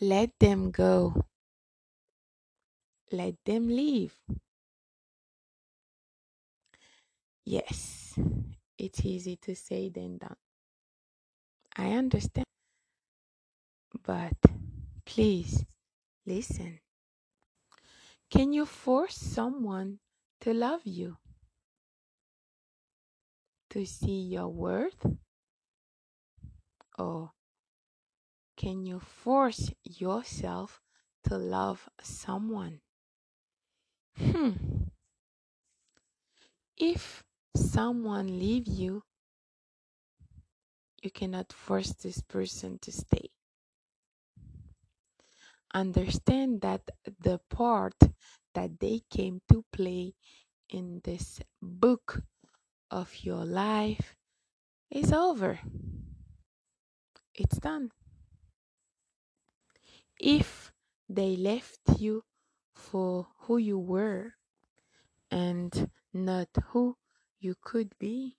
Let them go. Let them leave. Yes, it's easy to say than done. I understand. But please listen. Can you force someone to love you? To see your worth? Or can you force yourself to love someone? Hmm. If someone leave you, you cannot force this person to stay. Understand that the part that they came to play in this book of your life is over. It's done. If they left you for who you were and not who you could be,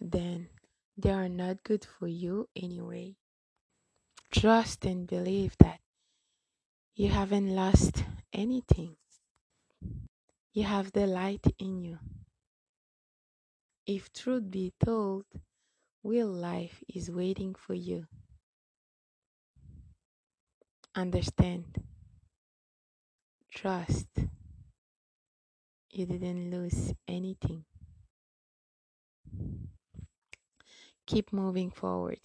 then they are not good for you anyway. Trust and believe that you haven't lost anything. You have the light in you. If truth be told, real life is waiting for you. Understand. Trust. You didn't lose anything. Keep moving forward.